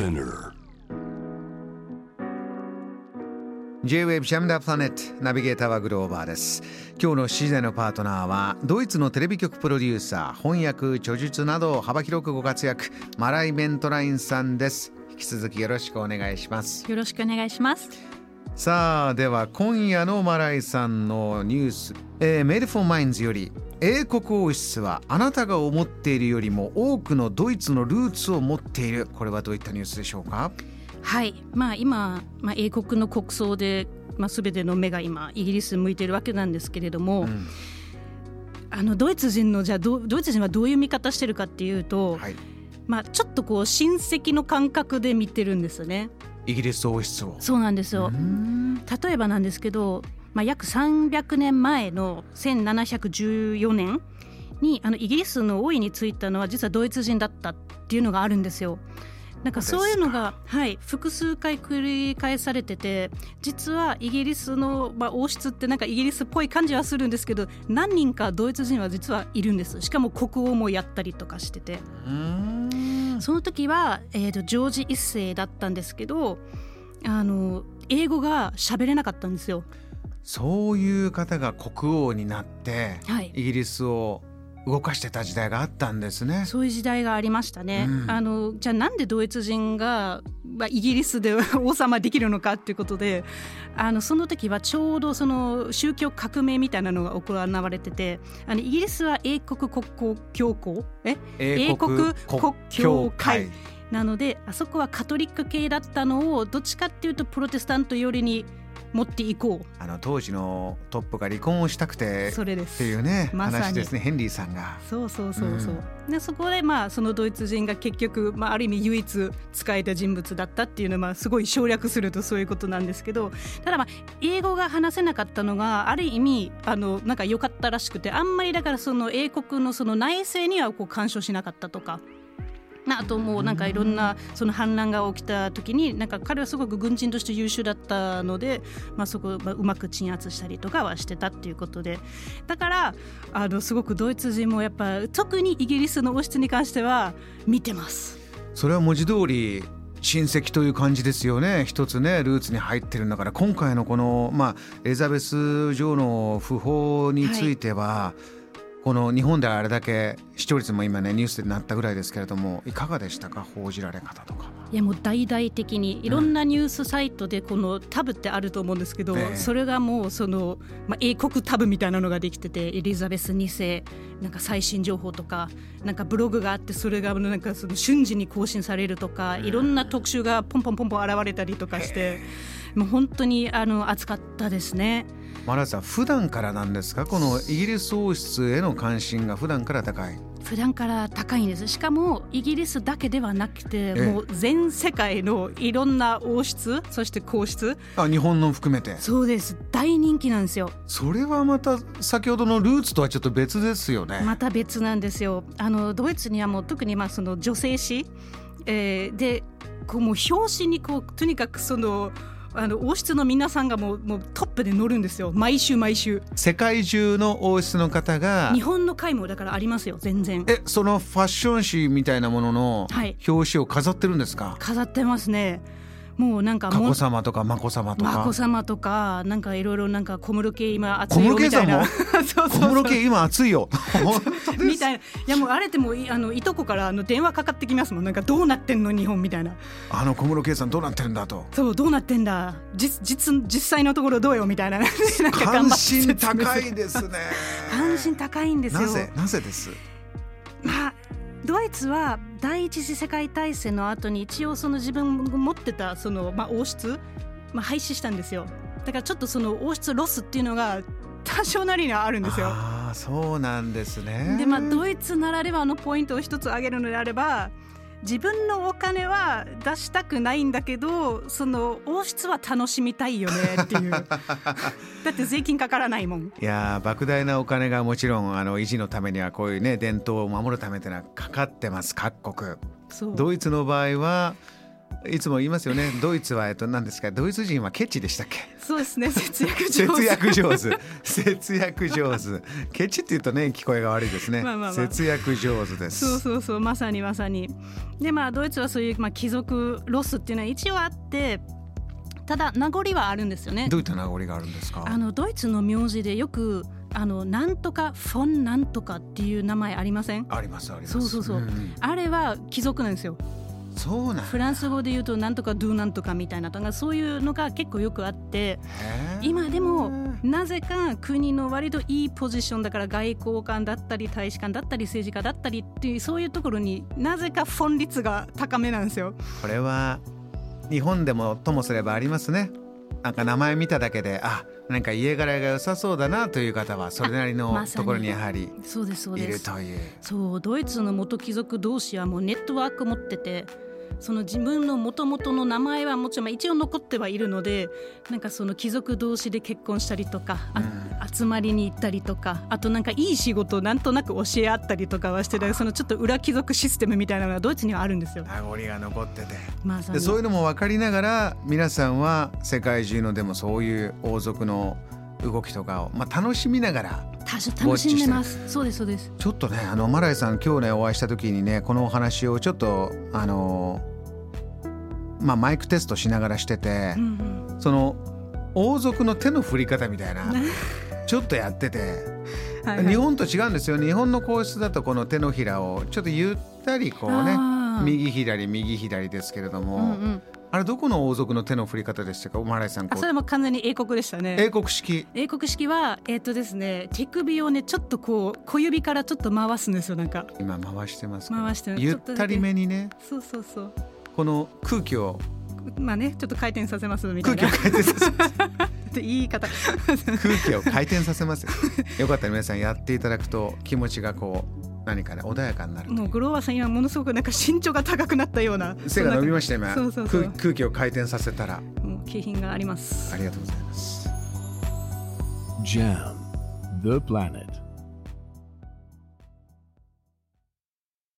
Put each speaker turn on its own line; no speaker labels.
SPINEAR.
J-Wave JAM THE PLANET ナビゲーターはグローバーです。今日の7時台のパートナーはドイツのテレビ局プロデューサー翻訳著述など幅広くご活躍マライ・ベントラインさんです。引き続きよろしくお願いします。
よろしくお願いします。
さあでは今夜のマライさんのニュース、えー、メールフォーマインズより英国王室はあなたが思っているよりも多くのドイツのルーツを持っている。これはどういったニュースでしょうか？
はい、まあ今、まあ、英国の国葬で、まあ、全ての目が今イギリス向いてるわけなんですけれども、
ん。
あのドイツ人のじゃあドドイツ人はどういう見方してるかっていうと、
はい。
まあ、ちょっとこう親戚の感覚で見てるんですよね。
イギリス王室を。
そうなんですよ。例えばなんですけど、まあ、約300年前の1714年にあのイギリスの王位に就いたのは実はドイツ人だったっていうのがあるんですよ。なんかそういうのが、はい、複数回繰り返されてて実はイギリスの、まあ、王室ってなんかイギリスっぽい感じはするんですけど何人かドイツ人は実はいるんですしかも国王もやったりとかしててその時は、えー、とジョージ一世だったんですけどあの英語が喋れなかったんですよ。
そういう方が国王になって、
はい。
イギリスを動かしてた時代があったんですね。
そういう時代がありましたね。
うん。
あのじゃあなんでドイツ人が、まあ、イギリスで王様できるのかっていうことであのその時はちょうどその宗教革命みたいなのが行われててあのイギリスは英国国交教皇え？英国国教会。なのであそこはカトリック系だったのをどっちかっていうとプロテスタント寄りに持っていこ
あの当時のトップが離婚をしたく
う
て
それで
って
す。
いうね、
ま
話ですねヘンリーさんが。
そうそうそうそう、でそこでまあそのドイツ人が結局、まあ、ある意味唯一使えた人物だったっていうのはまあすごい省略するとそういうことなんですけどただまあ英語が話せなかったのがある意味あのなんか良かったらしくてあんまりだからその英国のその内政にはこう干渉しなかったとか。まああともうなんかいろんなその反乱が起きた時になんか彼はすごく軍人として優秀だったので、まあ、そこをまあうまく鎮圧したりとかはしてたっていうことで。だからあのすごくドイツ人もやっぱ特にイギリスの王室に関しては見てます。
それは文字通り親戚という感じですよね。一つねルーツに入ってるんだから。今回のこの、まあ、エリザベス女王の訃報については、この日本ではあれだけ視聴率も今ねニュースでなったぐらいですけれどもいかがでしたか？報じられ方とか。は。
いやもう大々的にいろんなニュースサイトでこのタブってあると思うんですけど、
ええ。
それがもうその、まあ、英国タブみたいなのができててエリザベス2世なんか最新情報とかなんかブログがあってそれがなんかその瞬時に更新されるとかいろんな特集がポンポンポンポン現れたりとかしてもう本当にあの熱かったですね。
マラさん普段からなんですか？このイギリス王室への関心が普段から高い。
普段から高いんです。しかもイギリスだけではなくて
え。
もう全世界のいろんな王室そして皇室。
あ日本の含めて。
そうです。大人気なんですよ。
それはまた先ほどのルーツとはちょっと別ですよね。
また別なんですよ。あのドイツにはもう特にまあその女性誌、えーでこうもう表紙にこうとにかくそのあの王室の皆さんがもうもうトップで乗るんですよ。毎週毎週。
世界中の王室の方が
日本の会もだからありますよ全然。
えそのファッション誌みたいなものの
はい。
表紙を飾ってるんですか、
飾ってますねもうなんか
佳
も
子さまとか眞子さまとか。
眞子さまとかなんかいろいろなんか小室圭今熱
小
いよ
室圭さんも？
みたいな。そうそうそう。
小室圭今熱いよ。
みたいな。いやもうあれでもいあのいとこからあの電話かかってきますもん。なんかどうなってんの日本みたいな。
あの小室圭さんどうなってるんだと。
そうどうなってんだ。実実実際のところどうよみたいな。なんか
関心高いですね。
関心高いんですよ。
なぜなぜです？
まあドイツは第一次世界大戦の後に一応その自分が持ってたその、まあ、王室、まあ、廃止したんですよ。だからちょっとその王室ロスっていうのが多少なりにはあるんですよ。
ああそうなんですね。
でまあドイツならではのポイントを一つ挙げるのであれば自分のお金は出したくないんだけどその王室は楽しみたいよねっていう。だって税金かからないもん。
いやー莫大なお金がもちろんあの維持のためにはこういうね伝統を守るためというのはかかってます各国。ドイツの場合はいつも言いますよね。ドイツはえっと何ですか？ドイツ人はケチでしたっけ？
そうですね。節約上手。
節約上手。節約上手。ケチって言うとね聞こえが悪いですね、
まあまあまあ。
節約上手です。
そうそうそう。まさにまさに。でまあドイツはそういう、まあ、貴族ロスっていうのは一応あってただ名残はあるんですよね。
どういった名残があるんですか？
あのドイツの名字でよくあのなんとかフォンなんとかっていう名前ありません？
ありますあります。
そうそうそう。ん。あれは貴族なんですよ
そうなん
フランス語で言うとなんとかドゥなんとかみたいなとかそういうのが結構よくあって今でもなぜか国の割といいポジションだから外交官だったり大使館だったり政治家だったりっていうそういうところになぜかフォン率が高めなんですよ。
これは日本でもともすればありますね。なんか名前見ただけであなんか家柄が良さそうだなという方はそれなりのところにやはりい。るという。
そうドイツの元貴族同士はもうネットワーク持っててその自分の元々の名前はもちろんまあ一応残ってはいるのでなんかその貴族同士で結婚したりとか、あ集まりに行ったりとかあとなんかいい仕事をなんとなく教え合ったりとかはしてたそのちょっと裏貴族システムみたいなのがドイツにはあるんですよ。
名残が残ってて。
まさに
でそういうのも分かりながら皆さんは世界中のでもそういう王族の動きとかを、まあ、楽しみながら
楽しんでます。そうですそうです。
ちょっとねあのマライさん今日ねお会いした時にねこのお話をちょっとあのまあマイクテストしながらしてて、
うん
その王族の手の振り方みたいな
うん
ちょっとやってて、
はいはい。
日本と違うんですよ。日本の皇室だとこの手のひらをちょっとゆったりこうね右左右左ですけれども、
うんうん
あれどこの王族の手の振り方でしたか？マライさんこ
あそれも完全に英国でしたね。
英国式。
英国式はえっ、とですね手首をねちょっとこう小指からちょっと回すんですよなんか。
今回してます
回してる
ゆったりめにね。
そうそうそう。
この空気を。
まあねちょっと回転させますみたいな。
空気を回転させます。
言い方。
空気を回転させますよ。よかったら皆さんやっていただくと気持ちがこう何かね穏やかになると
もうグローバーさん今ものすごくなんか身長が高くなったような
背が伸びました今。
そうそうそう
空空気を回転させたら。
もう景品があります。
ありがとうございます。
Jam, the planet.